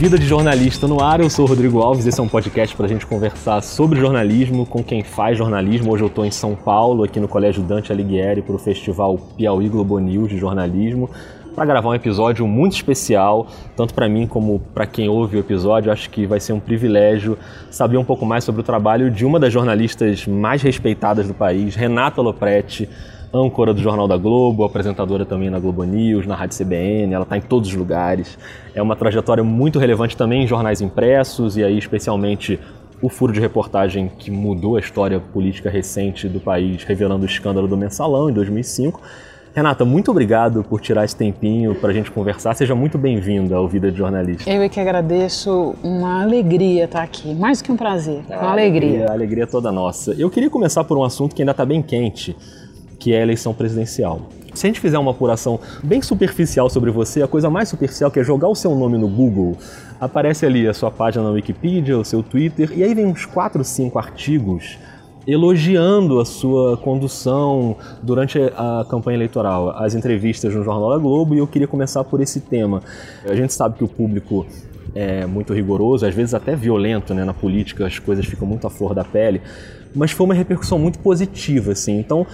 Vida de Jornalista no Ar. Eu sou o Rodrigo Alves. Esse é um podcast para a gente conversar sobre jornalismo com quem faz jornalismo. Hoje eu estou em São Paulo, aqui no Colégio Dante Alighieri, para o festival Piauí Globo News de jornalismo, para gravar um episódio muito especial, tanto para mim como para quem ouve o episódio. Acho que vai ser um privilégio saber um pouco mais sobre o trabalho de uma das jornalistas mais respeitadas do país, Renata Lopretti âncora do Jornal da Globo, apresentadora também na Globo News, na Rádio CBN, ela está em todos os lugares. É uma trajetória muito relevante também em jornais impressos e aí especialmente o furo de reportagem que mudou a história política recente do país, revelando o escândalo do Mensalão em 2005. Renata, muito obrigado por tirar esse tempinho para a gente conversar. Seja muito bem-vinda ao Vida de Jornalista. Eu é que agradeço, uma alegria estar aqui, mais que um prazer, uma a alegria. alegria. A alegria toda nossa. Eu queria começar por um assunto que ainda está bem quente, que é a eleição presidencial. Se a gente fizer uma apuração bem superficial sobre você, a coisa mais superficial que é jogar o seu nome no Google, aparece ali a sua página na Wikipedia, o seu Twitter, e aí vem uns 4, 5 artigos elogiando a sua condução durante a campanha eleitoral, as entrevistas no Jornal da Globo, e eu queria começar por esse tema. A gente sabe que o público é muito rigoroso, às vezes até violento, né? Na política as coisas ficam muito à flor da pele, mas foi uma repercussão muito positiva, assim. Então,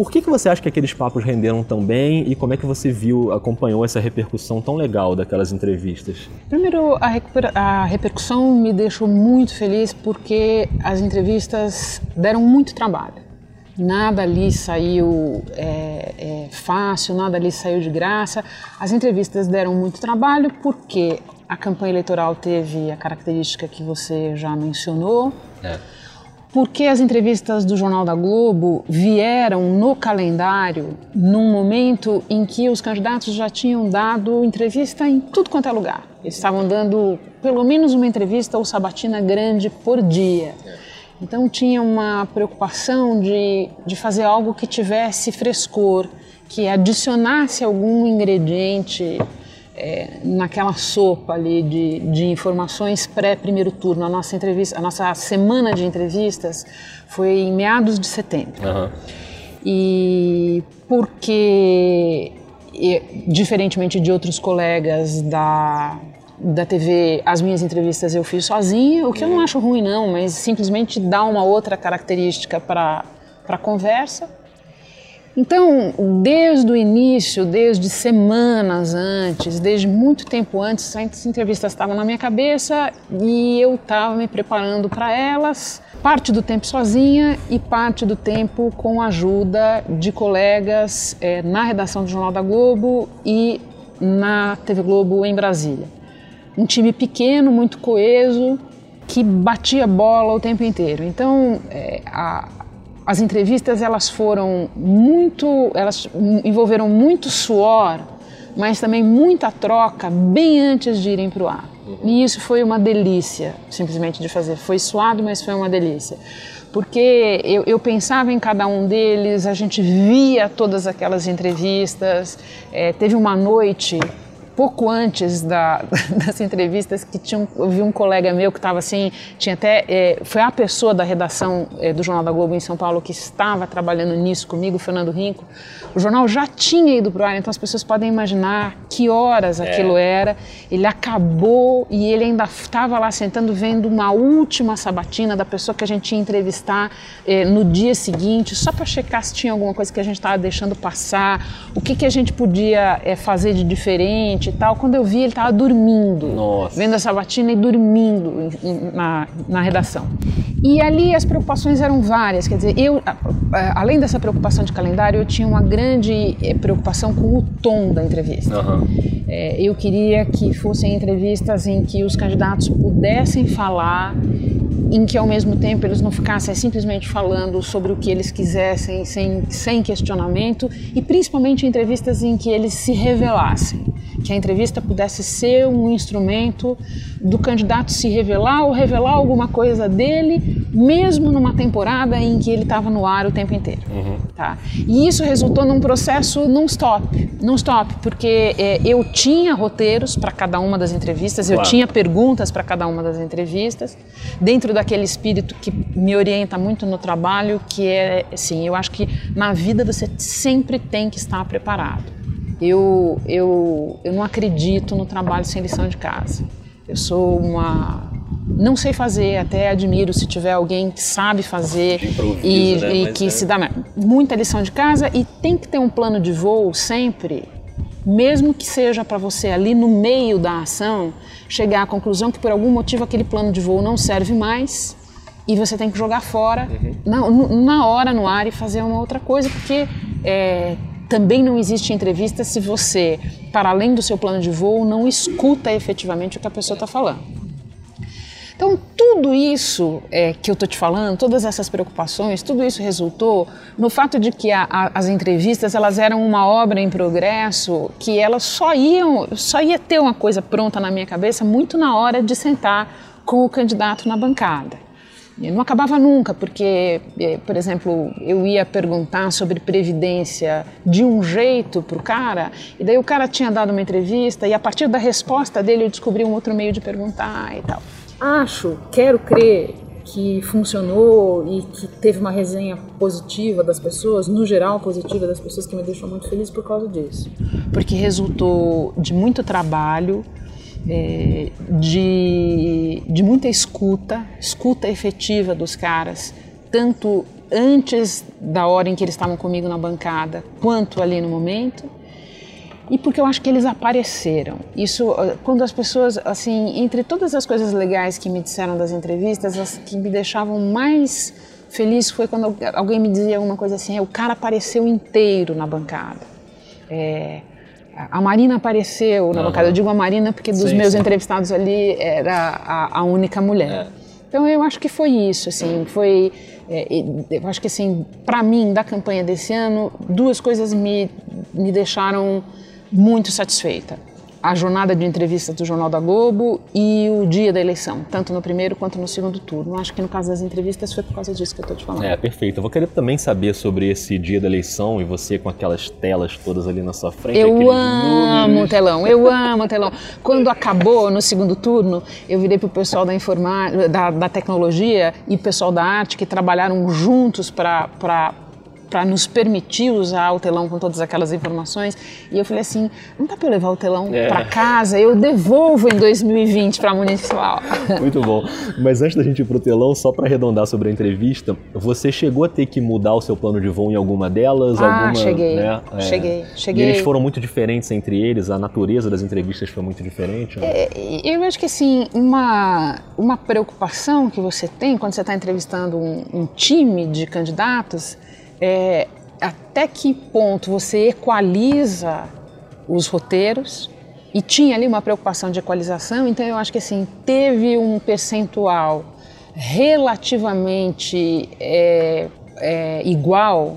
por que, que você acha que aqueles papos renderam tão bem e como é que você viu, acompanhou essa repercussão tão legal daquelas entrevistas? Primeiro, a, a repercussão me deixou muito feliz porque as entrevistas deram muito trabalho. Nada ali saiu é, é, fácil, nada ali saiu de graça. As entrevistas deram muito trabalho porque a campanha eleitoral teve a característica que você já mencionou. É porque as entrevistas do Jornal da Globo vieram no calendário num momento em que os candidatos já tinham dado entrevista em tudo quanto é lugar. Eles estavam dando pelo menos uma entrevista ou sabatina grande por dia. Então tinha uma preocupação de, de fazer algo que tivesse frescor, que adicionasse algum ingrediente é, naquela sopa ali de, de informações pré-primeiro turno. A nossa entrevista, a nossa semana de entrevistas foi em meados de setembro. Uhum. E porque, diferentemente de outros colegas da, da TV, as minhas entrevistas eu fiz sozinha, o que eu não uhum. acho ruim não, mas simplesmente dá uma outra característica para a conversa. Então, desde o início, desde semanas antes, desde muito tempo antes, essas entrevistas estavam na minha cabeça e eu estava me preparando para elas, parte do tempo sozinha e parte do tempo com a ajuda de colegas é, na redação do Jornal da Globo e na TV Globo em Brasília. Um time pequeno, muito coeso, que batia bola o tempo inteiro. Então, é, a, as entrevistas elas foram muito, elas envolveram muito suor, mas também muita troca bem antes de irem para o ar. Uhum. E isso foi uma delícia, simplesmente de fazer. Foi suado, mas foi uma delícia. Porque eu, eu pensava em cada um deles, a gente via todas aquelas entrevistas. É, teve uma noite pouco antes da, das entrevistas que tinha, eu vi um colega meu que estava assim, tinha até, é, foi a pessoa da redação é, do Jornal da Globo em São Paulo que estava trabalhando nisso comigo, Fernando Rinco. O jornal já tinha ido para o ar, então as pessoas podem imaginar que horas é. aquilo era. Ele acabou e ele ainda estava lá sentando vendo uma última sabatina da pessoa que a gente ia entrevistar é, no dia seguinte, só para checar se tinha alguma coisa que a gente estava deixando passar, o que, que a gente podia é, fazer de diferente e tal. Quando eu vi, ele estava dormindo, Nossa. vendo a sabatina e dormindo na, na redação. E ali as preocupações eram várias, quer dizer, eu, além dessa preocupação de calendário, eu tinha uma grande eh, preocupação com o tom da entrevista. Uhum. É, eu queria que fossem entrevistas em que os candidatos pudessem falar em que ao mesmo tempo eles não ficassem simplesmente falando sobre o que eles quisessem sem, sem questionamento e principalmente entrevistas em que eles se revelassem que a entrevista pudesse ser um instrumento do candidato se revelar ou revelar alguma coisa dele, mesmo numa temporada em que ele estava no ar o tempo inteiro. Uhum. Tá? E isso resultou num processo non-stop, non-stop, porque é, eu tinha roteiros para cada uma das entrevistas, claro. eu tinha perguntas para cada uma das entrevistas, dentro daquele espírito que me orienta muito no trabalho, que é, assim, eu acho que na vida você sempre tem que estar preparado. Eu, eu, eu não acredito no trabalho sem lição de casa. Eu sou uma não sei fazer, até admiro se tiver alguém que sabe fazer e, né? e que é... se dá muita lição de casa e tem que ter um plano de voo sempre, mesmo que seja para você ali no meio da ação chegar à conclusão que por algum motivo aquele plano de voo não serve mais e você tem que jogar fora uhum. na, na hora no ar e fazer uma outra coisa porque é, também não existe entrevista se você, para além do seu plano de voo, não escuta efetivamente o que a pessoa está falando. Então, tudo isso é, que eu estou te falando, todas essas preocupações, tudo isso resultou no fato de que a, a, as entrevistas elas eram uma obra em progresso, que elas só iam, só ia ter uma coisa pronta na minha cabeça muito na hora de sentar com o candidato na bancada. E não acabava nunca, porque, é, por exemplo, eu ia perguntar sobre previdência de um jeito para o cara, e daí o cara tinha dado uma entrevista, e a partir da resposta dele eu descobri um outro meio de perguntar e tal acho, quero crer que funcionou e que teve uma resenha positiva das pessoas, no geral positiva das pessoas, que me deixou muito feliz por causa disso. Porque resultou de muito trabalho, é, de, de muita escuta, escuta efetiva dos caras, tanto antes da hora em que eles estavam comigo na bancada, quanto ali no momento e porque eu acho que eles apareceram. Isso, quando as pessoas, assim, entre todas as coisas legais que me disseram das entrevistas, as que me deixavam mais feliz foi quando alguém me dizia alguma coisa assim: o cara apareceu inteiro na bancada. É, a Marina apareceu na uhum. bancada. Eu digo a Marina porque dos sim, meus sim. entrevistados ali era a, a única mulher. É. Então eu acho que foi isso, assim, foi, é, eu acho que assim, para mim da campanha desse ano, duas coisas me, me deixaram muito satisfeita. A jornada de entrevista do Jornal da Globo e o dia da eleição, tanto no primeiro quanto no segundo turno. Acho que no caso das entrevistas foi por causa disso que eu estou te falando. É, perfeito. Eu vou querer também saber sobre esse dia da eleição e você com aquelas telas todas ali na sua frente. Eu amo o telão, eu amo o telão. Quando acabou no segundo turno, eu virei para o pessoal da, informa... da, da tecnologia e o pessoal da arte que trabalharam juntos para para nos permitir usar o telão com todas aquelas informações. E eu falei assim, não dá para eu levar o telão é. para casa, eu devolvo em 2020 para a municipal. Muito bom. Mas antes da gente ir para o telão, só para arredondar sobre a entrevista, você chegou a ter que mudar o seu plano de voo em alguma delas? Ah, alguma, cheguei, né? é. cheguei, cheguei. E eles foram muito diferentes entre eles? A natureza das entrevistas foi muito diferente? É, eu acho que assim, uma, uma preocupação que você tem quando você está entrevistando um, um time de candidatos é, até que ponto você equaliza os roteiros? E tinha ali uma preocupação de equalização, então eu acho que assim teve um percentual relativamente é, é, igual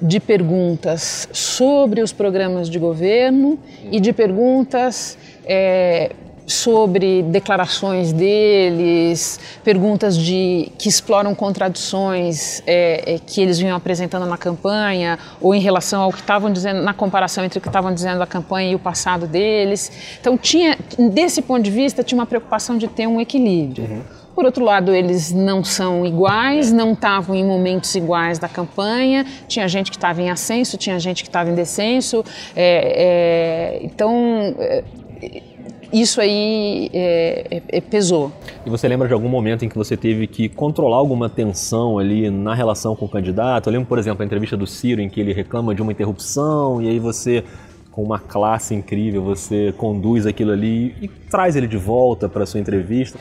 de perguntas sobre os programas de governo e de perguntas é, sobre declarações deles, perguntas de que exploram contradições é, é, que eles vinham apresentando na campanha ou em relação ao que estavam dizendo na comparação entre o que estavam dizendo da campanha e o passado deles. Então tinha, desse ponto de vista, tinha uma preocupação de ter um equilíbrio. Uhum. Por outro lado, eles não são iguais, não estavam em momentos iguais da campanha. Tinha gente que estava em ascenso, tinha gente que estava em descenso. É, é, então, é, isso aí é, é, é, pesou. E você lembra de algum momento em que você teve que controlar alguma tensão ali na relação com o candidato? Eu lembro, por exemplo, a entrevista do Ciro, em que ele reclama de uma interrupção e aí você, com uma classe incrível, você conduz aquilo ali e traz ele de volta para a sua entrevista.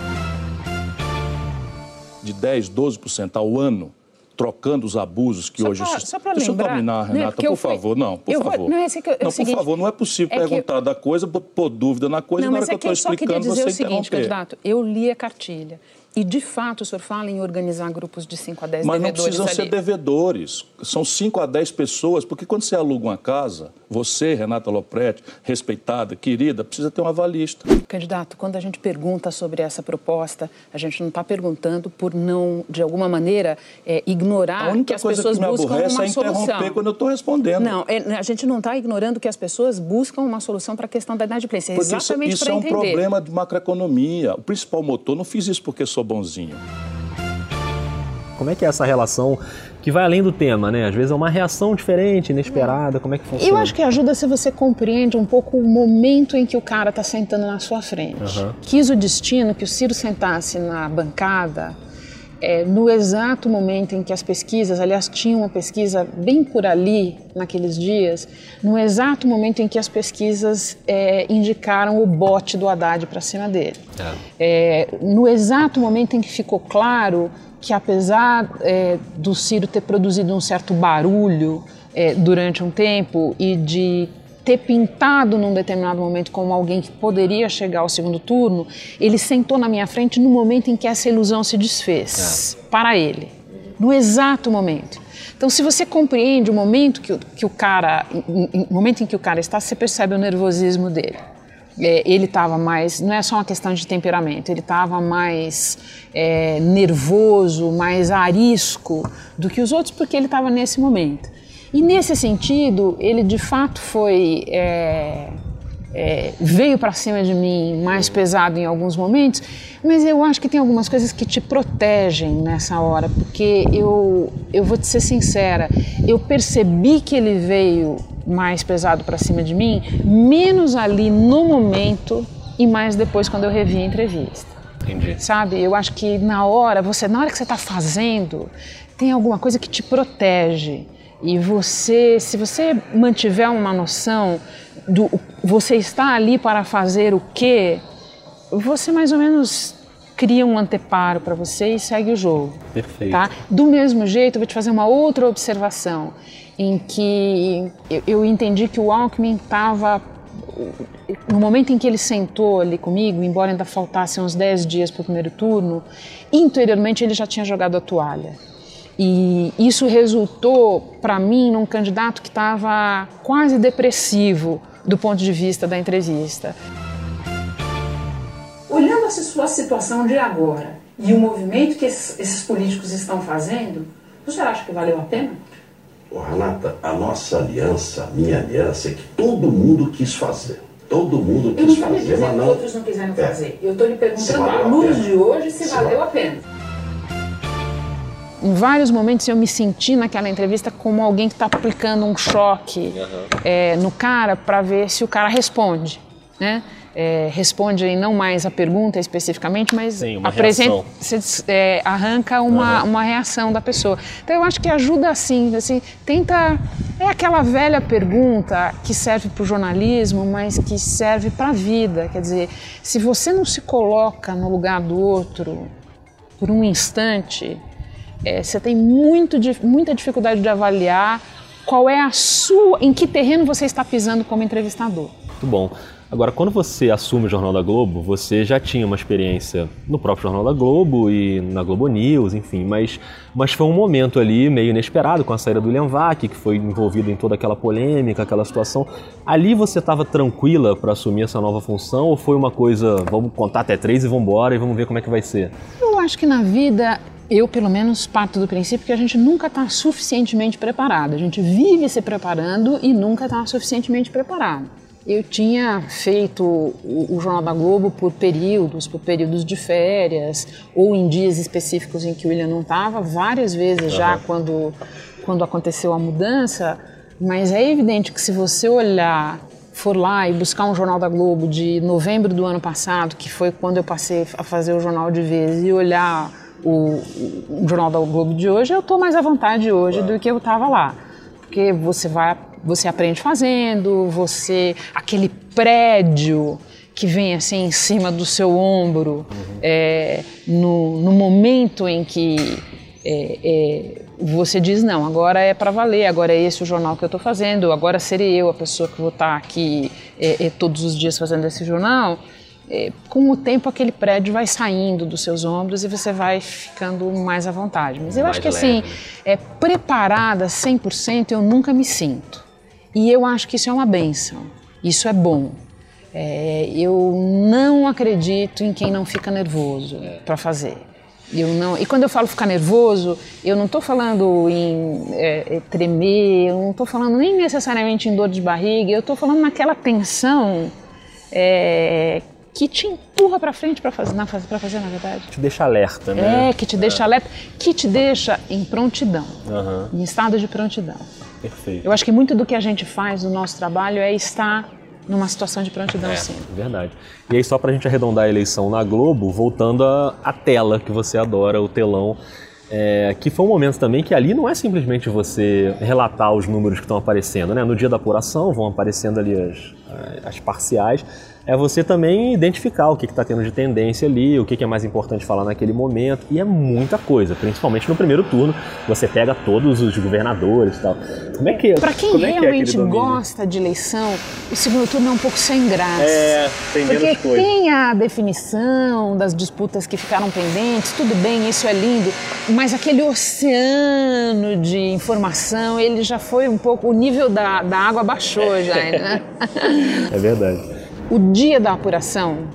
De 10, 12% ao ano trocando os abusos que só hoje... Pra, só para Deixa lembrar, eu terminar, né, Renata, por fui... favor. Não, por favor. Vou... Não, é que, é não por seguinte, favor, não é possível é perguntar eu... da coisa, pôr dúvida na coisa, não, na hora que, é que eu estou explicando, você interromper. Eu só queria dizer o seguinte, candidato, eu li a cartilha. E, de fato, o senhor fala em organizar grupos de 5 a 10 Mas devedores não precisam ali. ser devedores. São 5 a 10 pessoas, porque quando você aluga uma casa, você, Renata Lopretti, respeitada, querida, precisa ter uma avalista. Candidato, quando a gente pergunta sobre essa proposta, a gente não está perguntando por não, de alguma maneira, é, ignorar que as pessoas que buscam uma é solução. quando eu estou respondendo. Não, é, a gente não está ignorando que as pessoas buscam uma solução para a questão da inadimplência. É exatamente isso, isso é um problema de macroeconomia. O principal motor, não fiz isso porque sou bonzinho. Como é que é essa relação que vai além do tema, né? Às vezes é uma reação diferente, inesperada. Como é que funciona? Eu acho que ajuda se você compreende um pouco o momento em que o cara está sentando na sua frente. Uhum. Quis o destino que o Ciro sentasse na bancada é, no exato momento em que as pesquisas, aliás, tinha uma pesquisa bem por ali naqueles dias, no exato momento em que as pesquisas é, indicaram o bote do Haddad para cima dele. É. no exato momento em que ficou claro que, apesar é, do Ciro ter produzido um certo barulho é, durante um tempo e de ter pintado num determinado momento como alguém que poderia chegar ao segundo turno, ele sentou na minha frente no momento em que essa ilusão se desfez é. para ele, no exato momento. Então, se você compreende o momento que, que o cara, o momento em que o cara está, você percebe o nervosismo dele. É, ele estava mais, não é só uma questão de temperamento, ele estava mais é, nervoso, mais arisco do que os outros, porque ele estava nesse momento. E nesse sentido, ele de fato foi. É, é, veio para cima de mim mais pesado em alguns momentos, mas eu acho que tem algumas coisas que te protegem nessa hora, porque eu, eu vou te ser sincera, eu percebi que ele veio mais pesado para cima de mim, menos ali no momento e mais depois quando eu revi a entrevista. Entendi. Sabe? Eu acho que na hora, você na hora que você está fazendo, tem alguma coisa que te protege. E você, se você mantiver uma noção do você está ali para fazer o quê, você mais ou menos cria um anteparo para você e segue o jogo. Perfeito. Tá? Do mesmo jeito, eu vou te fazer uma outra observação em que eu, eu entendi que o Alckmin estava no momento em que ele sentou ali comigo, embora ainda faltassem uns 10 dias para o primeiro turno, interiormente ele já tinha jogado a toalha. E isso resultou, para mim, num candidato que estava quase depressivo do ponto de vista da entrevista. Olhando essa sua situação de agora e o movimento que esses, esses políticos estão fazendo, você acha que valeu a pena? Oh, Renata, a nossa aliança, a minha aliança, é que todo mundo quis fazer. Todo mundo quis fazer, mas não. outros não quiseram é. fazer. Eu estou lhe perguntando, à luz de hoje, se, se valeu a pena em vários momentos eu me senti naquela entrevista como alguém que está aplicando um choque uhum. é, no cara para ver se o cara responde, né? É, responde aí não mais a pergunta especificamente, mas Sim, apresenta, você, é, arranca uma, uhum. uma reação da pessoa. Então eu acho que ajuda assim, assim, tenta é aquela velha pergunta que serve para o jornalismo, mas que serve para a vida. Quer dizer, se você não se coloca no lugar do outro por um instante, é, você tem muito, muita dificuldade de avaliar qual é a sua, em que terreno você está pisando como entrevistador. Muito bom. Agora, quando você assume o Jornal da Globo, você já tinha uma experiência no próprio Jornal da Globo e na Globo News, enfim, mas, mas foi um momento ali meio inesperado com a saída do William Vac, que foi envolvido em toda aquela polêmica, aquela situação. Ali você estava tranquila para assumir essa nova função ou foi uma coisa, vamos contar até três e vamos embora e vamos ver como é que vai ser? Eu acho que na vida eu, pelo menos, parto do princípio que a gente nunca está suficientemente preparado. A gente vive se preparando e nunca está suficientemente preparado. Eu tinha feito o, o, Jornal da Globo por períodos, por períodos de férias, ou em dias específicos em que o William não estava, várias vezes já quando, quando aconteceu a mudança, mas é evidente que se você olhar, for lá e buscar um Jornal da Globo de novembro do ano passado, que foi quando eu passei a fazer o jornal de vez, e olhar o, o Jornal da Globo de hoje, eu estou mais à vontade hoje do que eu estava lá. Porque você vai, você aprende fazendo, você aquele prédio que vem assim em cima do seu ombro uhum. é, no, no, momento em que é, é, você diz não, agora é para valer, agora é esse o jornal que eu estou fazendo, agora serei eu a pessoa que vou estar tá aqui é, é, todos os dias fazendo esse jornal. É, com o tempo aquele prédio vai saindo dos seus ombros e você vai ficando mais à vontade. Mas eu mais acho que assim, leve. assim, é, preparada 100% eu nunca me sinto. E eu acho que isso é uma benção, isso é bom. É, eu não acredito em quem não fica nervoso para fazer. Eu não, e quando eu falo ficar nervoso, eu não estou falando em é, é, tremer, eu não estou falando nem necessariamente em dor de barriga, eu estou falando naquela tensão é, que te empurra para frente para fazer, para fazer, na verdade. Te deixa alerta, né? É, que te deixa é. alerta, que te deixa em prontidão, uhum. em estado de prontidão. Perfeito. Eu acho que muito do que a gente faz no nosso trabalho é estar numa situação de prontidão, é, sim. Verdade. E aí, só para a gente arredondar a eleição na Globo, voltando à tela que você adora, o telão. É, que foi um momento também que ali não é simplesmente você relatar os números que estão aparecendo, né? No dia da apuração vão aparecendo ali as, as parciais, é você também identificar o que está tendo de tendência ali, o que, que, é mais importante falar naquele momento, e é muita coisa, principalmente no primeiro turno, você pega todos os governadores e tal. Como é que Para quem como é realmente que é gosta de eleição, o segundo turno é um pouco sem graça. É, tem Porque coisa. tem a definição das disputas que ficaram pendentes, tudo bem, isso é lindo, mas aquele oceano de informação, ele já foi um pouco, o nível da, da água baixou já, né? É verdade o dia da apuração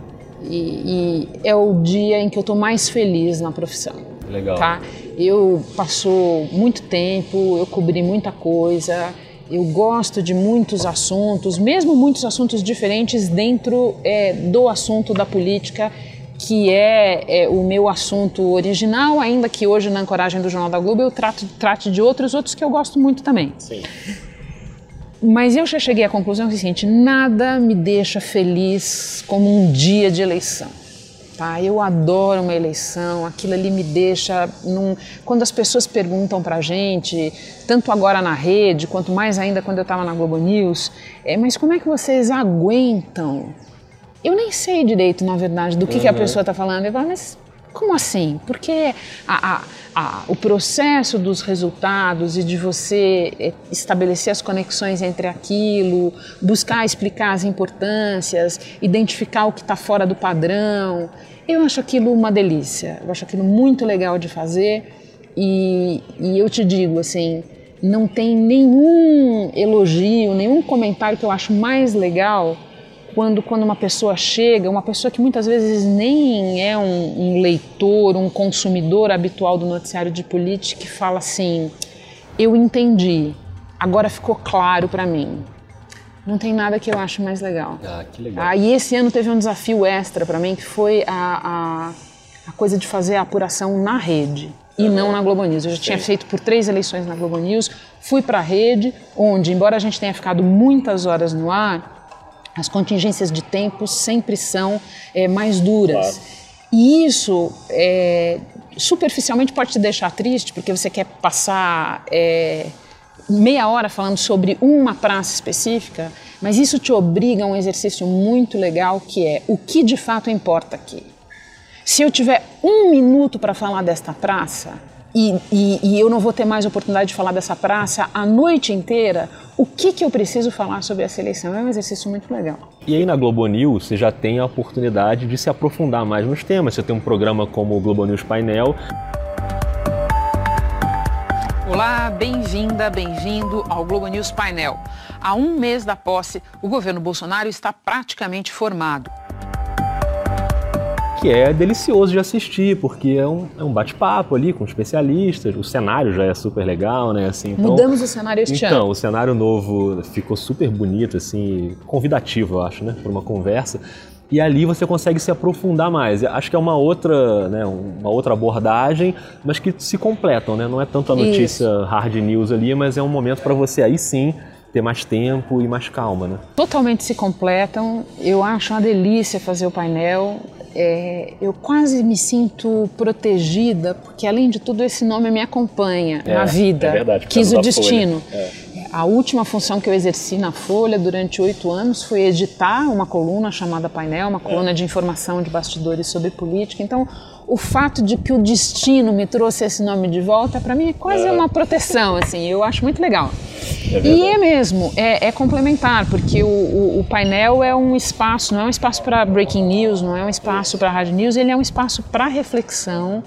e, e é o dia em que eu estou mais feliz na profissão. Legal. Tá? Eu passou muito tempo, eu cobri muita coisa, eu gosto de muitos assuntos, mesmo muitos assuntos diferentes dentro é, do assunto da política, que é, é, o meu assunto original, ainda que hoje na Ancoragem do Jornal da Globo eu trato, trate de outros, outros que eu gosto muito também. Sim. Mas eu já cheguei à conclusão seguinte: nada me deixa feliz como um dia de eleição. Tá? Eu adoro uma eleição, aquilo ali me deixa. Num... Quando as pessoas perguntam para a gente, tanto agora na rede, quanto mais ainda quando eu estava na Globo News, é, mas como é que vocês aguentam? Eu nem sei direito, na verdade, do que, uhum. que a pessoa está falando. Eu falo, mas como assim? Porque a, a, a, o processo dos resultados e de você eh, estabelecer as conexões entre aquilo, buscar explicar as importâncias, identificar o que está fora do padrão, eu acho aquilo uma delícia. Eu acho aquilo muito legal de fazer e, e eu te digo assim, não tem nenhum elogio, nenhum comentário que eu acho mais legal quando, quando uma pessoa chega, uma pessoa que muitas vezes nem é um, um leitor, um consumidor habitual do noticiário de política, que fala assim: eu entendi, agora ficou claro para mim. Não tem nada que eu acho mais legal. Ah, que legal. Ah, e esse ano teve um desafio extra para mim, que foi a, a, a, coisa de fazer a apuração na rede e não na Globo News. Eu já Sim. tinha feito por três eleições na Globo News, fui para a rede, onde, embora a gente tenha ficado muitas horas no ar, as contingências de tempo sempre são é, mais duras. Claro. E isso, é, superficialmente, pode te deixar triste, porque você quer passar é, meia hora falando sobre uma praça específica, mas isso te obriga a um exercício muito legal que é o que de fato importa aqui. Se eu tiver um minuto para falar desta praça, e, e, e, eu não vou ter mais oportunidade de falar dessa praça a noite inteira, o que, que eu preciso falar sobre essa eleição? É um exercício muito legal. E aí na Globo News você já tem a oportunidade de se aprofundar mais nos temas. Você tem um programa como o Globo News Painel. Olá, bem-vinda, bem-vindo ao Globo News Painel. Há um mês da posse, o governo Bolsonaro está praticamente formado que é delicioso de assistir, porque é um, é um bate-papo ali com especialistas, o cenário já é super legal, né? Assim, então, Mudamos o cenário este então, ano. Então, o cenário novo ficou super bonito, assim, convidativo, eu acho, né? Para uma conversa. E ali você consegue se aprofundar mais. Acho que é uma outra, né, uma outra abordagem, mas que se completam, né? Não é tanto a notícia Isso. hard news ali, mas é um momento para você aí sim ter mais tempo e mais calma, né? Totalmente se completam. Eu acho uma delícia fazer o painel é, eu quase me sinto protegida, porque além de tudo esse nome me acompanha é, na vida. É verdade, quis o destino. É. A última função que eu exerci na Folha durante oito anos foi editar uma coluna chamada Painel, uma coluna de informação de bastidores sobre política. Então, o fato de que o destino me trouxe esse nome de volta, para mim é quase uma proteção, assim, eu acho muito legal. É e é mesmo, é, é complementar, porque o, o, o, painel é um espaço, não é um espaço para breaking news, não é um espaço para rádio news, ele é um espaço para reflexão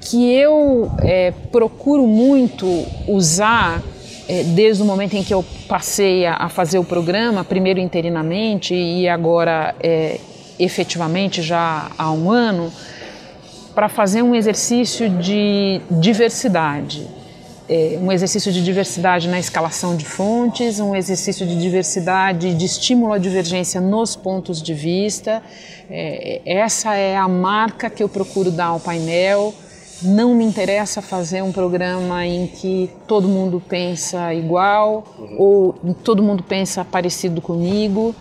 que eu é, procuro muito usar é, desde o momento em que eu passei a, a, fazer o programa, primeiro interinamente e agora é, efetivamente já há um ano, para fazer um exercício de diversidade. É, um exercício de diversidade na escalação de fontes, um exercício de diversidade, de estímulo à divergência nos pontos de vista. É, essa é a marca que eu procuro dar ao painel. Não me interessa fazer um programa em que todo mundo pensa igual uhum. ou todo mundo pensa parecido comigo.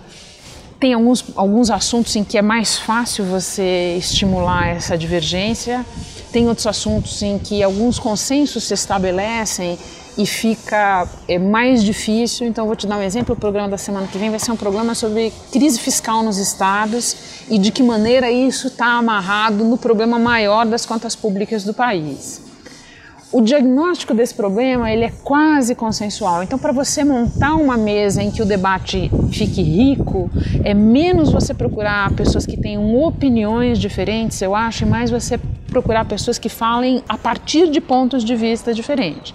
Tem alguns, alguns assuntos em que é mais fácil você estimular essa divergência tem outros assuntos em que alguns consensos se estabelecem e fica é, mais difícil. Então, vou te dar um exemplo: o programa da semana que vem vai ser um programa sobre crise fiscal nos estados e de que maneira isso está amarrado no problema maior das contas públicas do país. O diagnóstico desse problema ele é quase consensual. Então, para você montar uma mesa em que o debate fique rico, é menos você procurar pessoas que tenham opiniões diferentes, eu acho, e mais você procurar pessoas que falem a partir de pontos de vista diferentes.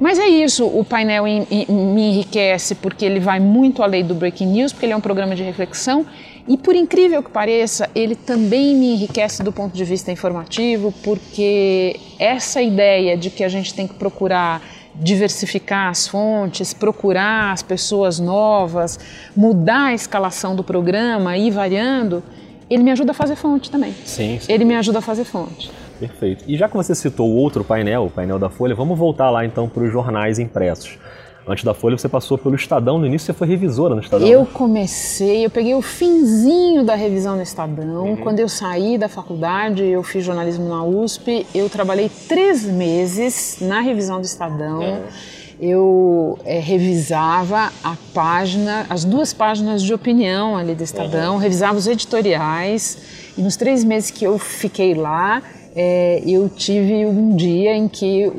Mas é isso, o painel me enriquece porque ele vai muito além do Breaking News, porque ele é um programa de reflexão e, por incrível que pareça, ele também me enriquece do ponto de vista informativo, porque essa ideia de que a gente tem que procurar diversificar as fontes, procurar as pessoas novas, mudar a escalação do programa e ir variando, ele me ajuda a fazer fonte também. Sim, sim. Ele me ajuda a fazer fonte. Perfeito. E já que você citou o outro painel, o painel da Folha, vamos voltar lá então para os jornais impressos. Antes da Folha, você passou pelo Estadão. No início, você foi revisora no Estadão. Eu né? comecei, eu peguei o finzinho da revisão no Estadão. Uhum. Quando eu saí da faculdade, eu fiz jornalismo na USP. Eu trabalhei três meses na revisão do Estadão. Uhum eu é, revisava a página, as duas páginas de opinião ali do Estadão, uhum. revisava os editoriais e nos três meses que eu fiquei lá, é, eu tive um dia em que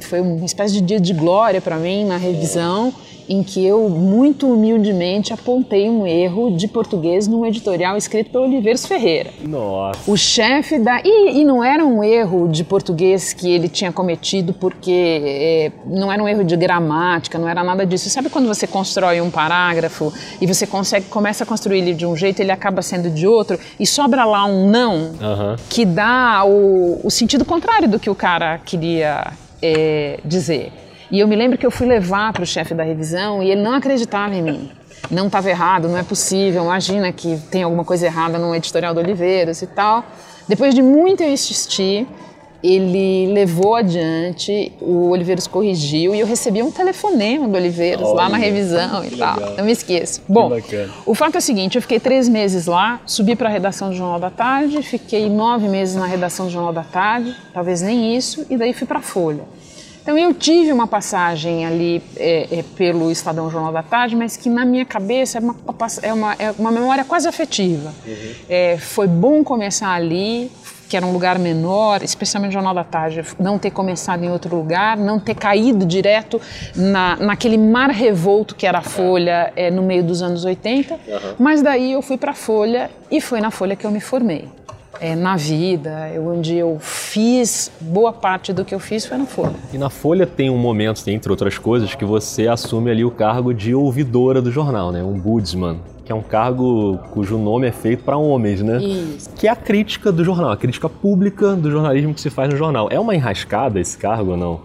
foi uma espécie de dia de glória para mim na revisão em que eu muito humildemente apontei um erro de português num editorial escrito pelo Oliveiros Ferreira. Nossa. O chefe da. E, e, não era um erro de português que ele tinha cometido porque é, não era um erro de gramática, não era nada disso. Sabe quando você constrói um parágrafo e você consegue começa a construir ele de um jeito, ele acaba sendo de outro e sobra lá um não uhum. que dá o, o sentido contrário do que o cara queria é, dizer. E eu me lembro que eu fui levar para o chefe da revisão e ele não acreditava em mim. Não estava errado, não é possível. Imagina que tem alguma coisa errada no editorial do Oliveiras e tal. Depois de muito eu insistir, ele levou adiante, o Oliveiras corrigiu e eu recebi um telefonema do Oliveiras Olha, lá na revisão e tal. Legal. Não me esqueço. Bom, o fato é o seguinte: eu fiquei três meses lá, subi para a redação do Jornal da Tarde, fiquei nove meses na redação do Jornal da Tarde, talvez nem isso, e daí fui para a Folha. Então eu tive uma passagem ali é, é, pelo Estadão Jornal da Tarde, mas que na minha cabeça é uma, é uma, é uma memória quase afetiva. Uhum. É, foi bom começar ali, que era um lugar menor, especialmente o Jornal da Tarde, não ter começado em outro lugar, não ter caído direto na, naquele mar revolto que era a Folha é, no meio dos anos 80. Uhum. Mas daí eu fui para a Folha e foi na Folha que eu me formei é, na vida, eu, onde eu fiz, boa parte do que eu fiz foi na Folha. E na Folha tem um momento, entre outras coisas, que você assume ali o cargo de ouvidora do jornal, né? Um budsman, que é um cargo cujo nome é feito para homens, né? Isso. Que é a crítica do jornal, a crítica pública do jornalismo que se faz no jornal. É uma enrascada esse cargo ou não?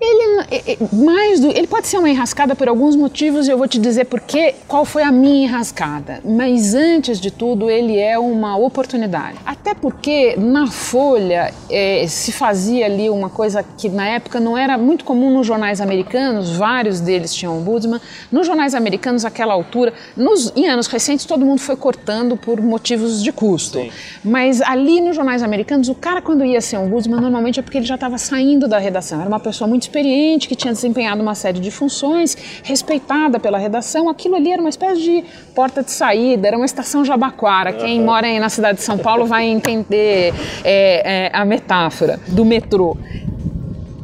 Ele, mais do, ele pode ser uma enrascada por alguns motivos e eu vou te dizer porque, qual foi a minha enrascada. Mas antes de tudo, ele é uma oportunidade. Até porque na Folha é, se fazia ali uma coisa que na época não era muito comum nos jornais americanos, vários deles tinham ombudsman. Nos jornais americanos, àquela altura, nos, em anos recentes, todo mundo foi cortando por motivos de custo. Sim. Mas ali nos jornais americanos, o cara, quando ia ser ombudsman, normalmente é porque ele já estava saindo da redação. Era uma pessoa muito experiente, que tinha desempenhado uma série de funções, respeitada pela redação. Aquilo ali era uma espécie de porta de saída, era uma estação Jabaquara. Quem mora aí na cidade de São Paulo vai entender é, é, a metáfora do metrô.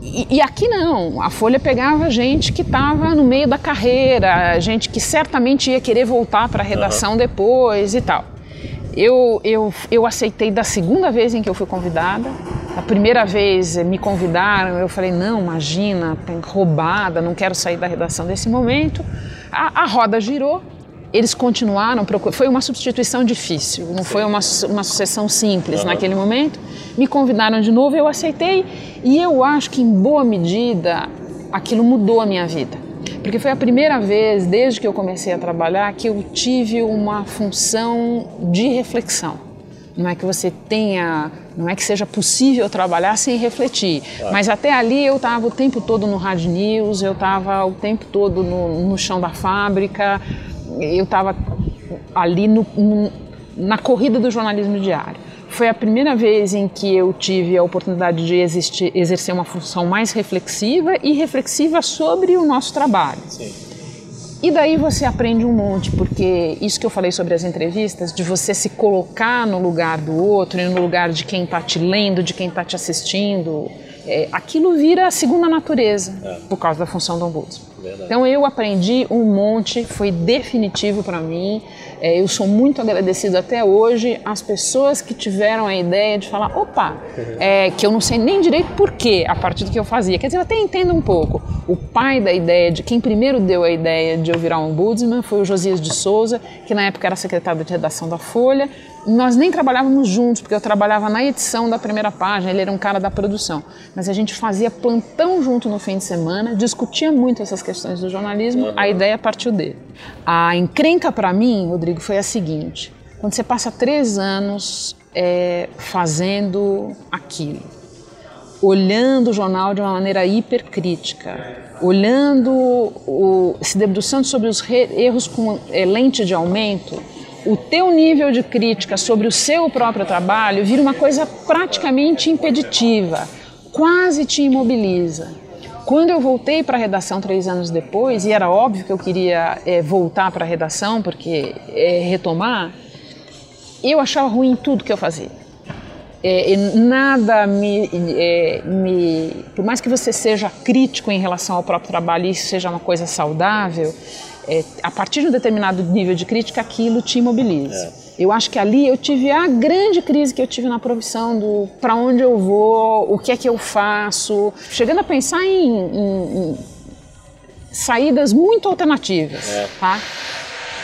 E, e, aqui não, a Folha pegava gente que estava no meio da carreira, gente que certamente ia querer voltar para a redação uhum. depois e tal. Eu, eu, eu aceitei da segunda vez em que eu fui convidada. A primeira vez me convidaram, eu falei: não, imagina, roubada, não quero sair da redação desse momento. A, a roda girou eles continuaram, foi uma substituição difícil, não Sim. foi uma, uma sucessão simples uhum. naquele momento. Me convidaram de novo, eu aceitei e eu acho que em boa medida aquilo mudou a minha vida. Porque foi a primeira vez, desde que eu comecei a trabalhar, que eu tive uma função de reflexão. Não é que você tenha, não é que seja possível trabalhar sem refletir. Mas até ali eu estava o tempo todo no Hard News, eu estava o tempo todo no, no chão da fábrica, eu estava ali no, no, na corrida do jornalismo diário. Foi a primeira vez em que eu tive a oportunidade de existir, exercer uma função mais reflexiva e reflexiva sobre o nosso trabalho. Sim. E daí você aprende um monte, porque isso que eu falei sobre as entrevistas, de você se colocar no lugar do outro, no lugar de quem está te lendo, de quem está te assistindo, é, aquilo vira segunda natureza é. por causa da função do ombudsman. Então eu aprendi um monte, foi definitivo para mim. É, eu sou muito agradecido até hoje às pessoas que tiveram a ideia de falar, opa, é, que eu não sei nem direito porquê a partir do que eu fazia. Quer dizer, eu até entendo um pouco. O pai da ideia, de quem primeiro deu a ideia de eu virar um ombudsman foi o Josias de Souza, que na época era secretário de redação da Folha. Nós nem trabalhávamos juntos, porque eu trabalhava na edição da primeira página, ele era um cara da produção. Mas a gente fazia plantão junto no fim de semana, discutia muito essas questões do jornalismo, a ideia partiu dele. A encrenca para mim, Rodrigo, foi a seguinte: quando você passa três anos é, fazendo aquilo, olhando o jornal de uma maneira hipercrítica, olhando, o, se debruçando sobre os erros com é, lente de aumento, o teu nível de crítica sobre o seu próprio trabalho vira uma coisa praticamente impeditiva, quase te imobiliza. Quando eu voltei para a redação três anos depois, e era óbvio que eu queria é, voltar para a redação, porque é, retomar, eu achava ruim tudo que eu fazia. É, nada me, é, me. Por mais que você seja crítico em relação ao próprio trabalho e isso seja uma coisa saudável, é, a partir de um determinado nível de crítica, aquilo te imobiliza. Eu acho que ali eu tive a grande crise que eu tive na profissão do para onde eu vou, o que é que eu faço, chegando a pensar em, em, em saídas muito alternativas, é. tá?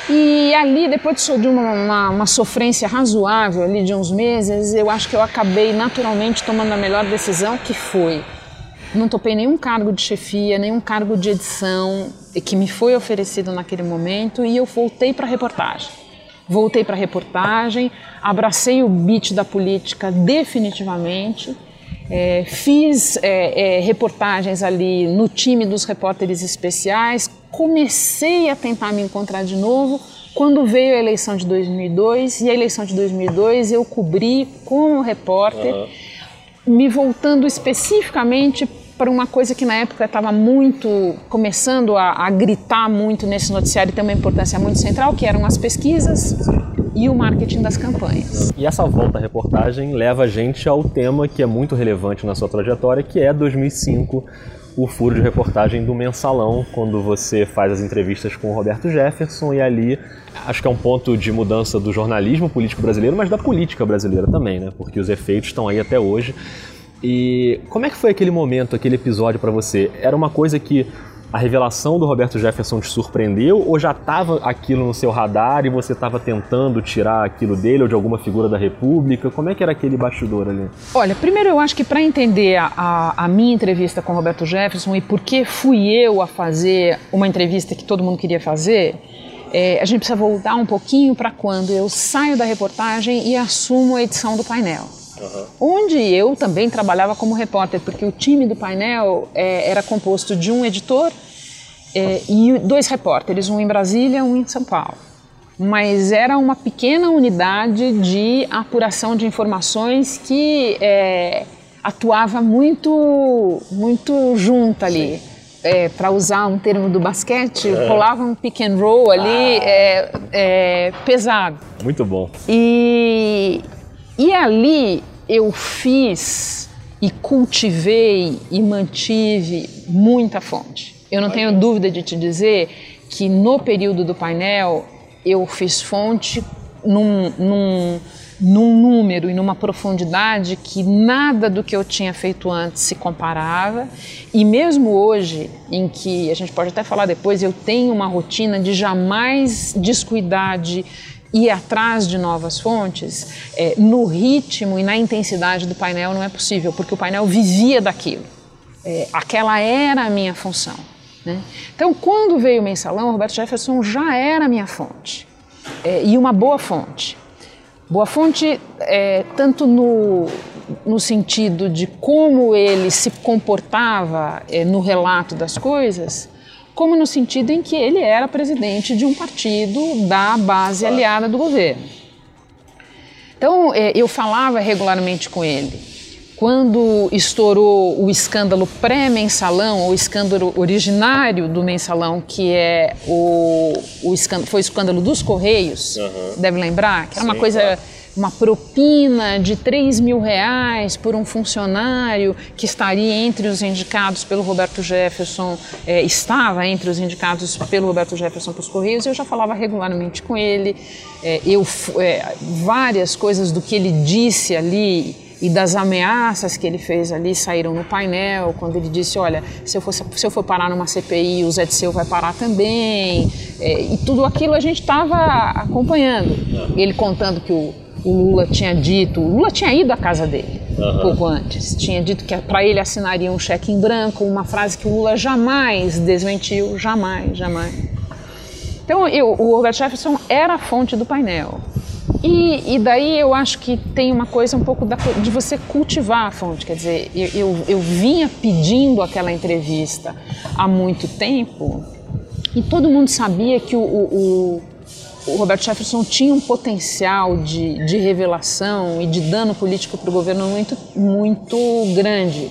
E ali, depois de uma, uma, uma, sofrência razoável ali de uns meses, eu acho que eu acabei naturalmente tomando a melhor decisão, que foi não topei nenhum cargo de chefia, nenhum cargo de edição que me foi oferecido naquele momento e eu voltei para a reportagem. Voltei para a reportagem, abracei o beat da política definitivamente, é, fiz é, é, reportagens ali no time dos repórteres especiais, comecei a tentar me encontrar de novo quando veio a eleição de 2002 e a eleição de 2002 eu cobri como repórter. Uhum me voltando especificamente para uma coisa que na época estava muito começando a, a, gritar muito nesse noticiário e tem uma importância muito central, que eram as pesquisas e o marketing das campanhas. E essa volta à reportagem leva a gente ao tema que é muito relevante na sua trajetória, que é 2005, o furo de reportagem do Mensalão, quando você faz as entrevistas com o Roberto Jefferson e ali acho que é um ponto de mudança do jornalismo político brasileiro, mas da política brasileira também, né? Porque os efeitos estão aí até hoje. E como é que foi aquele momento, aquele episódio para você? Era uma coisa que a revelação do Roberto Jefferson te surpreendeu ou já estava aquilo no seu radar e você estava tentando tirar aquilo dele ou de alguma figura da República? Como é que era aquele bastidor ali? Olha, primeiro eu acho que para entender a, a, minha entrevista com o Roberto Jefferson e por que fui eu a fazer uma entrevista que todo mundo queria fazer, é, a gente precisa voltar um pouquinho para quando eu saio da reportagem e assumo a edição do painel. Uhum. Onde eu também trabalhava como repórter, porque o time do painel é, era composto de um editor é, e dois repórteres, um em Brasília, um em São Paulo. Mas era uma pequena unidade de apuração de informações que é, atuava muito, muito junto ali. É, para usar um termo do basquete, é. rolava um pick and roll ali ah. é, é, pesado. Muito bom. E, e ali eu fiz e cultivei e mantive muita fonte. Eu não tenho dúvida de te dizer que no período do painel eu fiz fonte num, num, num número e numa profundidade que nada do que eu tinha feito antes se comparava. E mesmo hoje, em que a gente pode até falar depois, eu tenho uma rotina de jamais descuidar de ir atrás de novas fontes, é, no ritmo e na intensidade do painel não é possível, porque o painel vivia daquilo. É, aquela era a minha função. Né? Então, quando veio o mensalão, o Roberto Jefferson já era a minha fonte. É, e uma boa fonte. Boa fonte, é, tanto no, no sentido de como ele se comportava é, no relato das coisas, como no sentido em que ele era presidente de um partido da base aliada do governo. Então, é, eu falava regularmente com ele quando estourou o escândalo pré-mensalão, o escândalo originário do mensalão, que é o, o escândalo, foi o escândalo dos Correios, uhum. deve lembrar? Que era Sim, uma coisa. Claro uma propina de 3 mil reais por um funcionário que estaria entre os indicados pelo Roberto Jefferson, é, estava entre os indicados pelo Roberto Jefferson para os Correios, eu já falava regularmente com ele, é, eu, é, várias coisas do que ele disse ali e das ameaças que ele fez ali saíram no painel, quando ele disse, olha, se eu for, se eu for parar numa CPI, o Zé de Seu vai parar também, é, e tudo aquilo a gente estava acompanhando. Ele contando que o, o, Lula tinha dito, o Lula tinha ido à casa dele uhum. pouco antes, tinha dito que para ele assinaria um cheque em branco, uma frase que o Lula jamais desmentiu, jamais, jamais. Então eu, o Robert Jefferson era a fonte do painel. E, e, daí eu acho que tem uma coisa um pouco da, de você cultivar a fonte. Quer dizer, eu, eu, eu, vinha pedindo aquela entrevista há muito tempo e todo mundo sabia que o, o, o Roberto Jefferson tinha um potencial de, de revelação e de dano político para o governo muito, muito grande.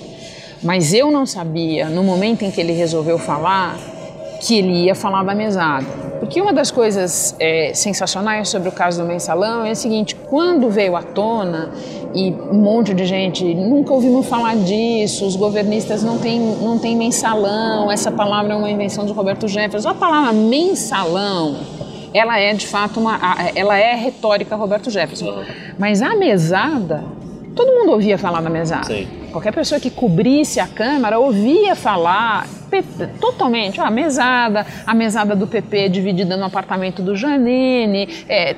Mas eu não sabia, no momento em que ele resolveu falar, que ele ia falar da mesada. Porque uma das coisas é, sensacionais sobre o caso do mensalão é o seguinte: quando veio à tona e um monte de gente nunca ouvimos falar disso, os governistas não têm, não têm mensalão, essa palavra é uma invenção de Roberto Jefferson. A palavra mensalão, ela é de fato uma, ela é retórica Roberto Jefferson. Mas a mesada, todo mundo ouvia falar da mesada. Sim. Qualquer pessoa que cobrisse a Câmara ouvia falar totalmente, ah, a mesada, a mesada do PP dividida no apartamento do Janine, é,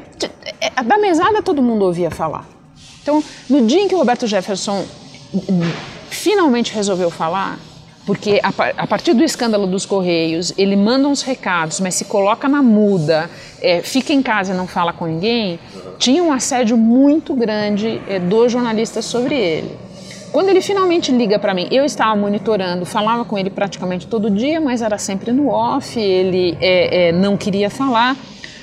é, da mesada todo mundo ouvia falar. Então, no dia em que o Roberto Jefferson finalmente resolveu falar, porque a, a, partir do escândalo dos Correios, ele manda uns recados, mas se coloca na muda, é, fica em casa e não fala com ninguém, tinha um assédio muito grande é, dos jornalistas sobre ele. Quando ele finalmente liga para mim, eu estava monitorando, falava com ele praticamente todo dia, mas era sempre no off, ele é, é, não queria falar.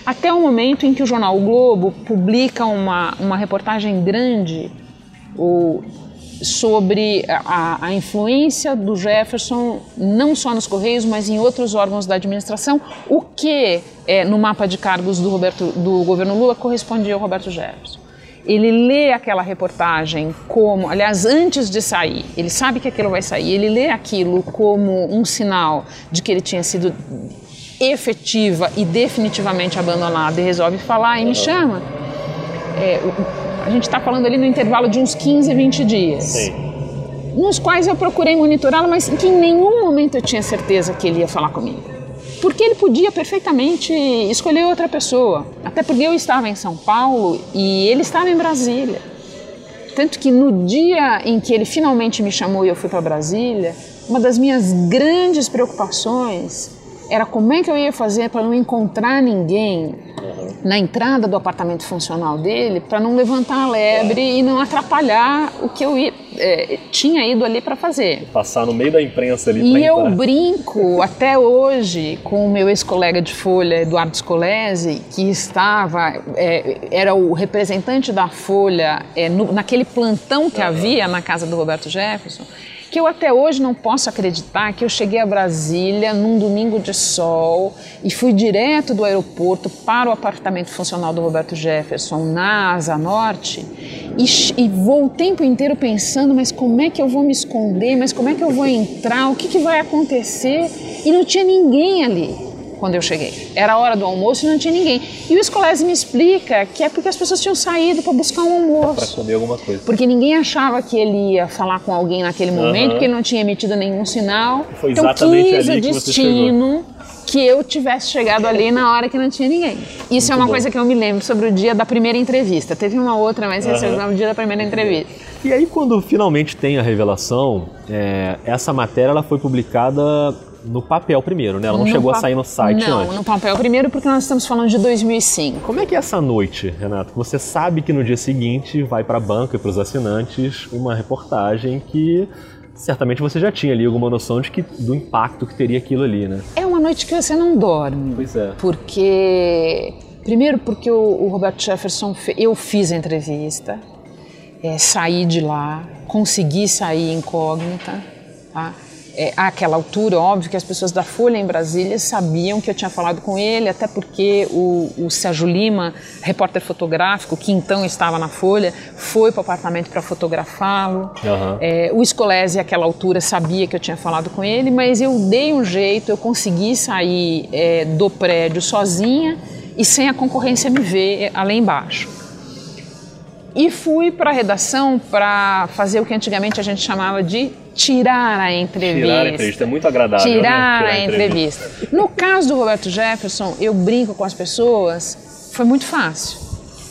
Até o momento em que o jornal o Globo publica uma, uma reportagem grande o, sobre a, a, influência do Jefferson, não só nos Correios, mas em outros órgãos da administração, o que é, no mapa de cargos do, Roberto, do governo Lula correspondia ao Roberto Jefferson ele lê aquela reportagem como, aliás, antes de sair, ele sabe que aquilo vai sair, ele lê aquilo como um sinal de que ele tinha sido efetiva e definitivamente abandonado e resolve falar e me chama. É, a gente está falando ali no intervalo de uns 15, 20 dias. Sim. Nos quais eu procurei monitorá-lo, mas que em nenhum momento eu tinha certeza que ele ia falar comigo porque ele podia perfeitamente escolher outra pessoa. Até porque eu estava em São Paulo e ele estava em Brasília. Tanto que no dia em que ele finalmente me chamou e eu fui para Brasília, uma das minhas grandes preocupações era como é que eu ia fazer para não encontrar ninguém na entrada do apartamento funcional dele, para não levantar a lebre e não atrapalhar o que eu ia, é, tinha ido ali para fazer. Passar no meio da imprensa ali. E eu brinco até hoje com o meu ex-colega de Folha, Eduardo Scolese, que estava, é, era o representante da Folha é, no, naquele plantão que uhum. havia na casa do Roberto Jefferson que eu até hoje não posso acreditar que eu cheguei a Brasília num domingo de sol e fui direto do aeroporto para o apartamento funcional do Roberto Jefferson na Asa Norte e, e vou o tempo inteiro pensando, mas como é que eu vou me esconder, mas como é que eu vou entrar, o que, que vai acontecer? E não tinha ninguém ali. Quando eu cheguei. Era a hora do almoço e não tinha ninguém. E o Escolese me explica que é porque as pessoas tinham saído para buscar um almoço. Para comer alguma coisa. Porque ninguém achava que ele ia falar com alguém naquele momento, uhum. porque ele não tinha emitido nenhum sinal. Foi então quis o destino que eu tivesse chegado ali na hora que não tinha ninguém. Isso Muito é uma bom. coisa que eu me lembro sobre o dia da primeira entrevista. Teve uma outra, mas esse é o dia da primeira entrevista. E aí, quando finalmente tem a revelação, é, essa matéria ela foi publicada no papel primeiro, né? Ela não No chegou a pa- sair no site Não, antes. no papel primeiro porque nós estamos falando de 2005. Como é que é essa noite, Renato? Você sabe que no dia seguinte vai para a banca e para os assinantes uma reportagem que certamente você já tinha ali alguma noção de que, do impacto que teria aquilo ali, né? É uma noite que você não dorme. Pois é. Porque. Primeiro, porque o, o Roberto Jefferson. fe- Eu fiz a entrevista, é, saí de lá, consegui sair incógnita. Tá? É, àquela altura, óbvio que as pessoas da Folha em Brasília sabiam que eu tinha falado com ele, até porque o, o Sérgio Lima, repórter fotográfico, que então estava na Folha, foi para o apartamento para fotografá-lo. Aham. É, o Scolese, àquela altura, sabia que eu tinha falado com ele, mas eu dei um jeito, eu consegui sair é, do prédio sozinha e sem a concorrência me ver é, ali embaixo. E fui para a redação para fazer o que antigamente a gente chamava de tirar a entrevista. Tirar a entrevista é muito agradável. né? Tirar a entrevista. No caso do Roberto Jefferson, eu brinco com as pessoas, foi muito fácil.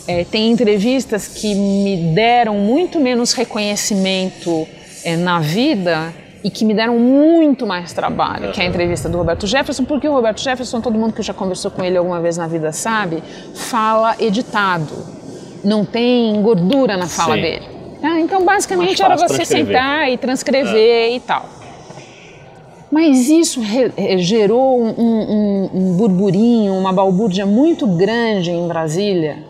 É, tem entrevistas que me deram muito menos reconhecimento é, na vida e que me deram muito mais trabalho que a entrevista do Roberto Jefferson, porque o Roberto Jefferson, todo mundo que já conversou com ele alguma vez na vida sabe, fala editado. Não tem gordura na fala Sim. dele. Ah, então, basicamente, era você sentar e transcrever e tal. Mas isso eh, gerou um, um- um burburinho, uma balbúrdia muito grande em Brasília,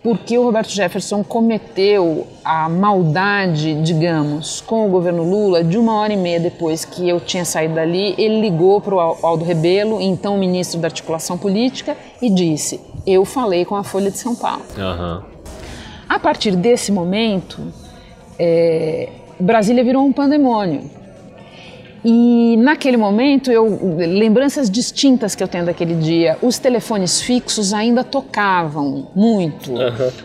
porque o Roberto Jefferson cometeu a maldade, digamos, com o governo Lula, de uma hora e meia depois que eu tinha saído dali, ele ligou para o Aldo Rebelo, então ministro da Articulação Política, e disse: Eu falei com a Folha de São Paulo. Aham. A partir desse momento, é, Brasília virou um pandemônio. E naquele momento, eu, lembranças distintas que eu tenho daquele dia, os telefones fixos ainda tocavam muito.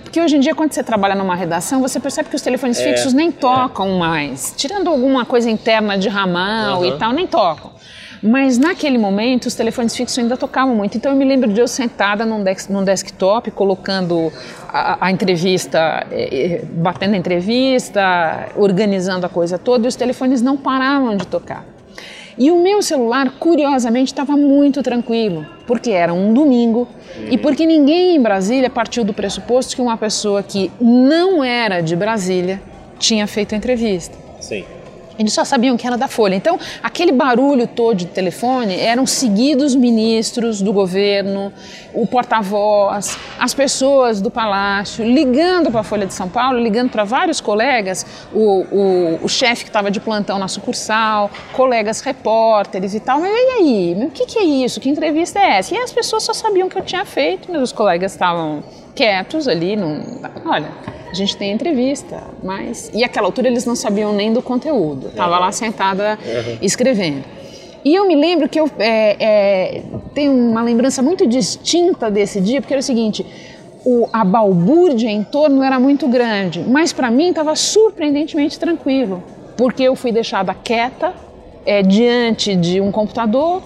Porque hoje em dia, quando você trabalha numa redação, você percebe que os telefones fixos nem tocam mais. Tirando alguma coisa interna de ramal e tal, nem tocam. Mas naquele momento os telefones fixos ainda tocavam muito. Então eu me lembro de eu sentada num, dex- num desktop, colocando a, a entrevista, eh, batendo a entrevista, organizando a coisa toda, e os telefones não paravam de tocar. E o meu celular, curiosamente, estava muito tranquilo, porque era um domingo e porque ninguém em Brasília partiu do pressuposto que uma pessoa que não era de Brasília tinha feito a entrevista. Sim. Eles só sabiam que era da Folha. Então, aquele barulho todo de telefone eram seguidos ministros do governo, o porta-voz, as pessoas do palácio, ligando para a Folha de São Paulo, ligando para vários colegas, o, o, o chefe que estava de plantão na sucursal, colegas repórteres e tal. Mas e aí? O que, que é isso? Que entrevista é essa? E as pessoas só sabiam que eu tinha feito, os colegas estavam quietos ali. Não... Olha, a gente tem entrevista, mas. E aquela altura eles não sabiam nem do conteúdo. Estava lá sentada escrevendo. E eu me lembro que eu é, é, tenho uma lembrança muito distinta desse dia, porque era o seguinte: o, a balbúrdia em torno era muito grande, mas para mim estava surpreendentemente tranquilo, porque eu fui deixada quieta é, diante de um computador,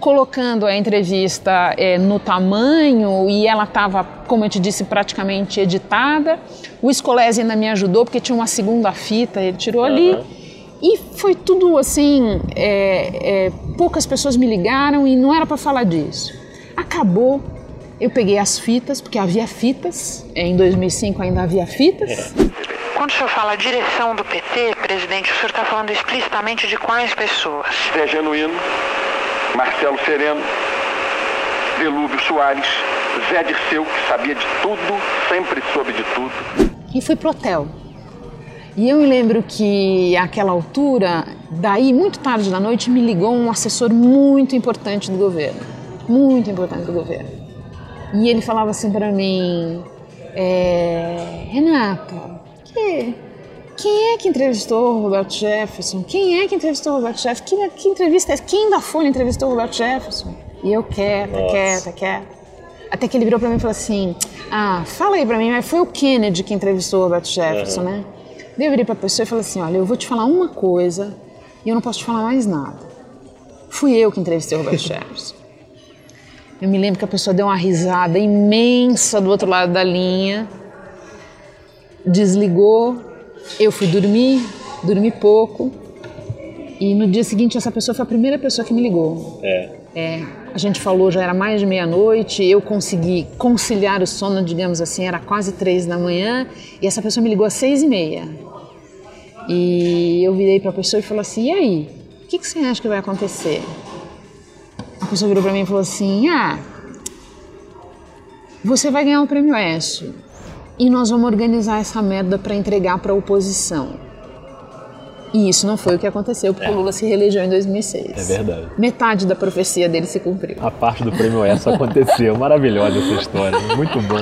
colocando a entrevista é, no tamanho e ela estava, como eu te disse, praticamente editada. O Scolese ainda me ajudou porque tinha uma segunda fita, ele tirou ali. E foi tudo assim, é, é, poucas pessoas me ligaram e não era para falar disso. Acabou, eu peguei as fitas, porque havia fitas, é, em 2005 ainda havia fitas. Quando o senhor fala direção do PT, presidente, o senhor está falando explicitamente de quais pessoas? Zé Genuíno, Marcelo Sereno, Delúvio Soares, Zé Dirceu, que sabia de tudo, sempre soube de tudo. e fui pro hotel. E eu me lembro que àquela altura, daí muito tarde da noite, me ligou um assessor muito importante do governo, muito importante do governo. E ele falava assim para mim, é, Renata, que, quem é que entrevistou o Roberto Jefferson? Quem é que entrevistou o Roberto Jefferson? Que, que entrevista é? Quem da Folha entrevistou o Roberto Jefferson? E eu quieta, quieta, quieta. Até que ele virou pra mim e falou assim: Ah, fala aí pra mim, mas foi o Kennedy que entrevistou o Roberto Jefferson, né? Daí eu virei pra pessoa e falei assim: Olha, eu vou te falar uma coisa e eu não posso te falar mais nada. Fui eu que entrevistei o Roberto Jefferson. Eu me lembro que a pessoa deu uma risada imensa do outro lado da linha, desligou, eu fui dormir, dormi pouco, e no dia seguinte essa pessoa foi a primeira pessoa que me ligou. É. É, a gente falou, já era mais de meia-noite, eu consegui conciliar o sono, digamos assim, era quase três da manhã, e essa pessoa me ligou às seis e meia. E eu virei para a pessoa e falei assim, e aí, o que, que você acha que vai acontecer? A pessoa virou para mim e falou assim, ah, você vai ganhar o prêmio ESSO e nós vamos organizar essa merda para entregar para a oposição. E isso não foi o que aconteceu, porque o Lula se reelegeu em 2006. É verdade. Metade da profecia dele se cumpriu. A parte do prêmio essa aconteceu. Maravilhosa essa história. Muito bom.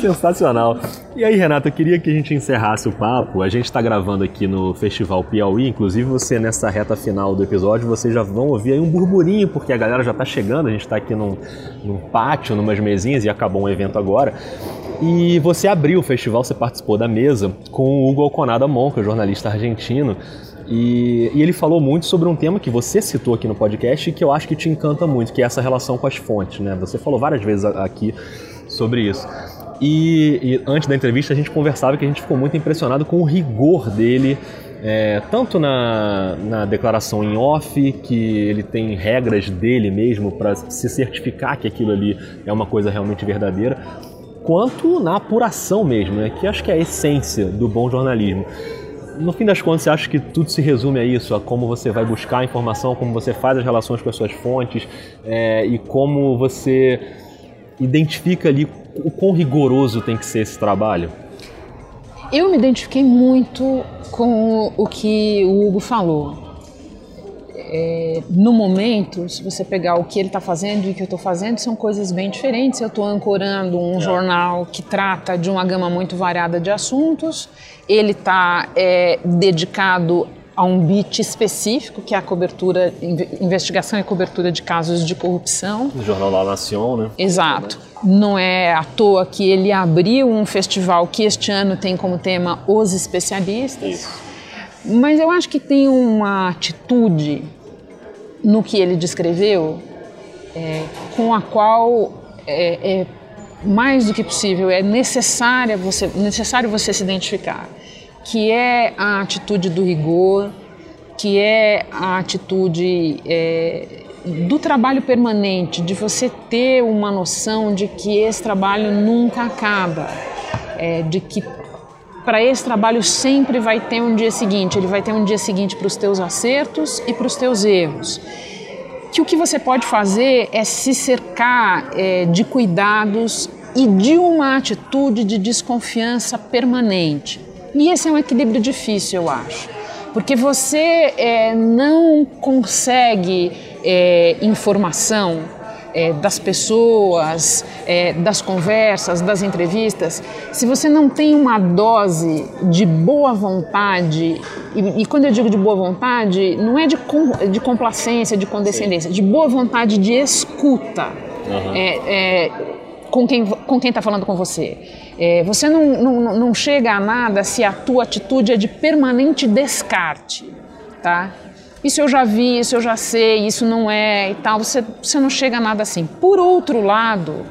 Sensacional. E aí, Renato, eu queria que a gente encerrasse o papo. A gente está gravando aqui no Festival Piauí. Inclusive, você, nessa reta final do episódio, vocês já vão ouvir aí um burburinho, porque a galera já está chegando. A gente está aqui num, num pátio, numas mesinhas, e acabou um evento agora. E você abriu o festival, você participou da mesa com o Hugo Alconada Monca, jornalista argentino. E, e, ele falou muito sobre um tema que você citou aqui no podcast e que eu acho que te encanta muito, que é essa relação com as fontes, né? Você falou várias vezes aqui sobre isso. E, e antes da entrevista a gente conversava que a gente ficou muito impressionado com o rigor dele, é, tanto na, na declaração em off, que ele tem regras dele mesmo para se certificar que aquilo ali é uma coisa realmente verdadeira, quanto na apuração mesmo, né? que acho que é a essência do bom jornalismo no fim das contas, acha que tudo se resume a isso, a como você vai buscar a informação, como você faz as relações com as suas fontes é, e como você identifica ali o quão rigoroso tem que ser esse trabalho? Eu me identifiquei muito com o que o Hugo falou. É, no momento, se você pegar o que ele está fazendo e o que eu estou fazendo, são coisas bem diferentes. Eu estou ancorando um é. jornal que trata de uma gama muito variada de assuntos. Ele está é, dedicado a um bit específico, que é a cobertura, investigação e cobertura de casos de corrupção. No jornal La Nación, né? Exato. Não é à toa que ele abriu um festival que este ano tem como tema Os Especialistas. Isso. Mas eu acho que tem uma atitude no que ele descreveu, é, com a qual é, é, mais do que possível é necessária você, necessário você se identificar, que é a atitude do rigor, que é a atitude é, do trabalho permanente, de você ter uma noção de que esse trabalho nunca acaba, é, de que para esse trabalho sempre vai ter um dia seguinte, ele vai ter um dia seguinte para os teus acertos e para os teus erros. Que o que você pode fazer é se cercar é, de cuidados e de uma atitude de desconfiança permanente. E esse é um equilíbrio difícil, eu acho, porque você é, não consegue é, informação é, das pessoas, é, das conversas, das entrevistas, se você não tem uma dose de boa vontade, e, e quando eu digo de boa vontade, não é de, com, de complacência, de condescendência, Sim. de boa vontade de escuta uhum. é, com quem com quem está falando com você. É, você não, não, não chega a nada se a tua atitude é de permanente descarte, tá? Isso eu já vi, isso eu já sei, isso não é e tal. Você, você não chega a nada assim. Por outro lado,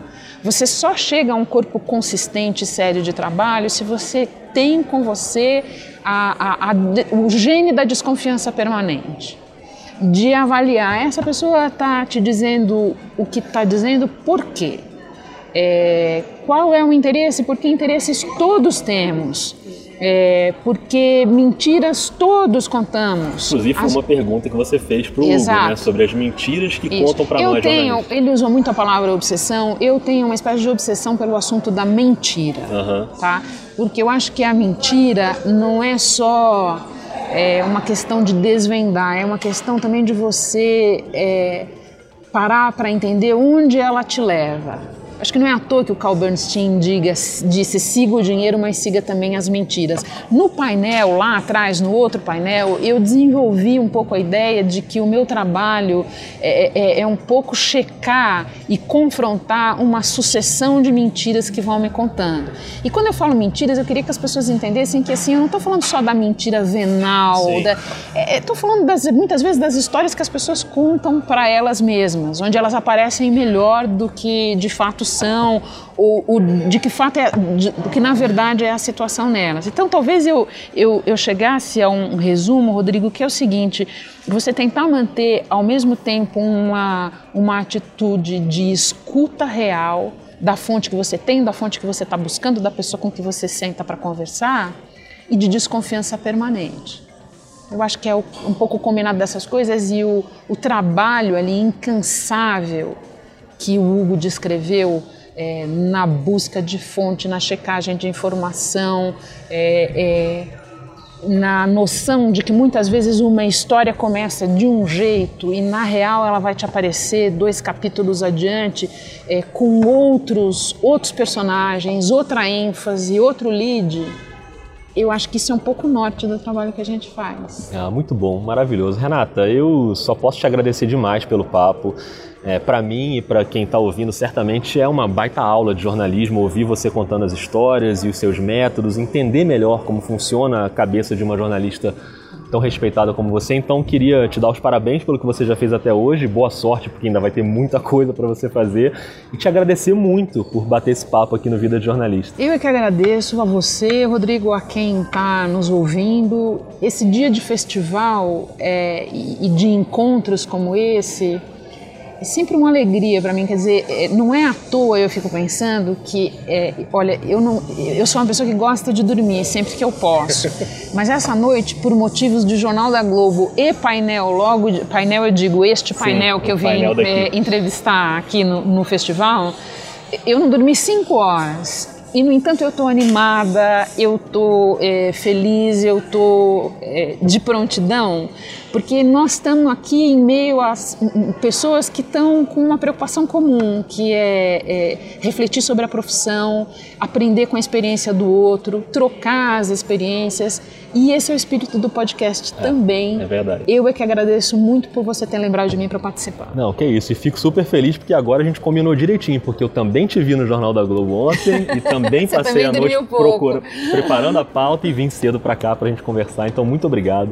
você só chega a um corpo consistente e sério de trabalho se você tem com você a, a, a, o gene da desconfiança permanente. De avaliar, essa pessoa está te dizendo o que está dizendo, por quê? É, qual é o interesse? Porque interesses todos temos é, porque mentiras todos contamos. Inclusive foi as... uma pergunta que você fez para o Hugo, né, sobre as mentiras que Isso. contam para nós. Tenho, ele usou muito a palavra obsessão. Eu tenho uma espécie de obsessão pelo assunto da mentira, uhum. tá? Porque eu acho que a mentira não é só é, uma questão de desvendar, é uma questão também de você é, parar para entender onde ela te leva. Acho que não é à toa que o Carl Bernstein diga, disse siga o dinheiro, mas siga também as mentiras. No painel, lá atrás, no outro painel, eu desenvolvi um pouco a ideia de que o meu trabalho é, é, é um pouco checar e confrontar uma sucessão de mentiras que vão me contando. E quando eu falo mentiras, eu queria que as pessoas entendessem que assim, eu não estou falando só da mentira venal, estou é, falando das, muitas vezes das histórias que as pessoas contam para elas mesmas, onde elas aparecem melhor do que de fato são, ou, ou de que fato é, de, do que na verdade é a situação nelas. Então talvez eu, eu, eu chegasse a um resumo, Rodrigo, que é o seguinte: você tentar manter ao mesmo tempo uma, uma atitude de escuta real da fonte que você tem, da fonte que você está buscando, da pessoa com que você senta para conversar e de desconfiança permanente. Eu acho que é um pouco combinado dessas coisas e o, o trabalho ali incansável que o Hugo descreveu é, na busca de fonte, na checagem de informação, é, é, na noção de que muitas vezes uma história começa de um jeito e na real ela vai te aparecer dois capítulos adiante é, com outros outros personagens, outra ênfase, outro lead. Eu acho que isso é um pouco norte do trabalho que a gente faz. Ah, muito bom, maravilhoso. Renata, eu só posso te agradecer demais pelo papo. É, para mim e para quem está ouvindo, certamente é uma baita aula de jornalismo ouvir você contando as histórias e os seus métodos, entender melhor como funciona a cabeça de uma jornalista tão respeitada como você. Então, queria te dar os parabéns pelo que você já fez até hoje. Boa sorte, porque ainda vai ter muita coisa para você fazer. E te agradecer muito por bater esse papo aqui no Vida de Jornalista. Eu é que agradeço a você, Rodrigo, a quem está nos ouvindo. Esse dia de festival é, e de encontros como esse é sempre uma alegria para mim. Quer dizer, é, não é à toa eu fico pensando que, é, olha, eu não, eu sou uma pessoa que gosta de dormir sempre que eu posso. Mas essa noite, por motivos de Jornal da Globo e painel, logo painel eu digo este painel Sim, que eu vim é, entrevistar aqui no, no festival, eu não dormi cinco horas. E, no entanto, eu estou animada, eu estou é, feliz, eu estou é, de prontidão, porque nós estamos aqui em meio a pessoas que estão com uma preocupação comum, que é, é, refletir sobre a profissão, aprender com a experiência do outro, trocar as experiências. E esse é o espírito do podcast é, também. É verdade. Eu é que agradeço muito por você ter lembrado de mim para participar. Não, que isso. E fico super feliz porque agora a gente combinou direitinho, porque eu também te vi no Jornal da Globo ontem e também passei também a noite um procura, preparando a pauta e vim cedo para cá para a gente conversar. Então, muito obrigado.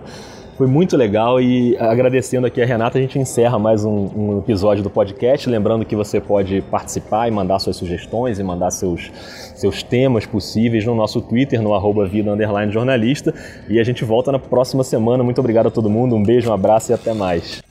Foi muito legal e agradecendo aqui a Renata, a gente encerra mais um, um, episódio do podcast. Lembrando que você pode participar e mandar suas sugestões e mandar seus, seus temas possíveis no nosso Twitter, no arroba vida jornalista. E a gente volta na próxima semana. Muito obrigado a todo mundo, um beijo, um abraço e até mais.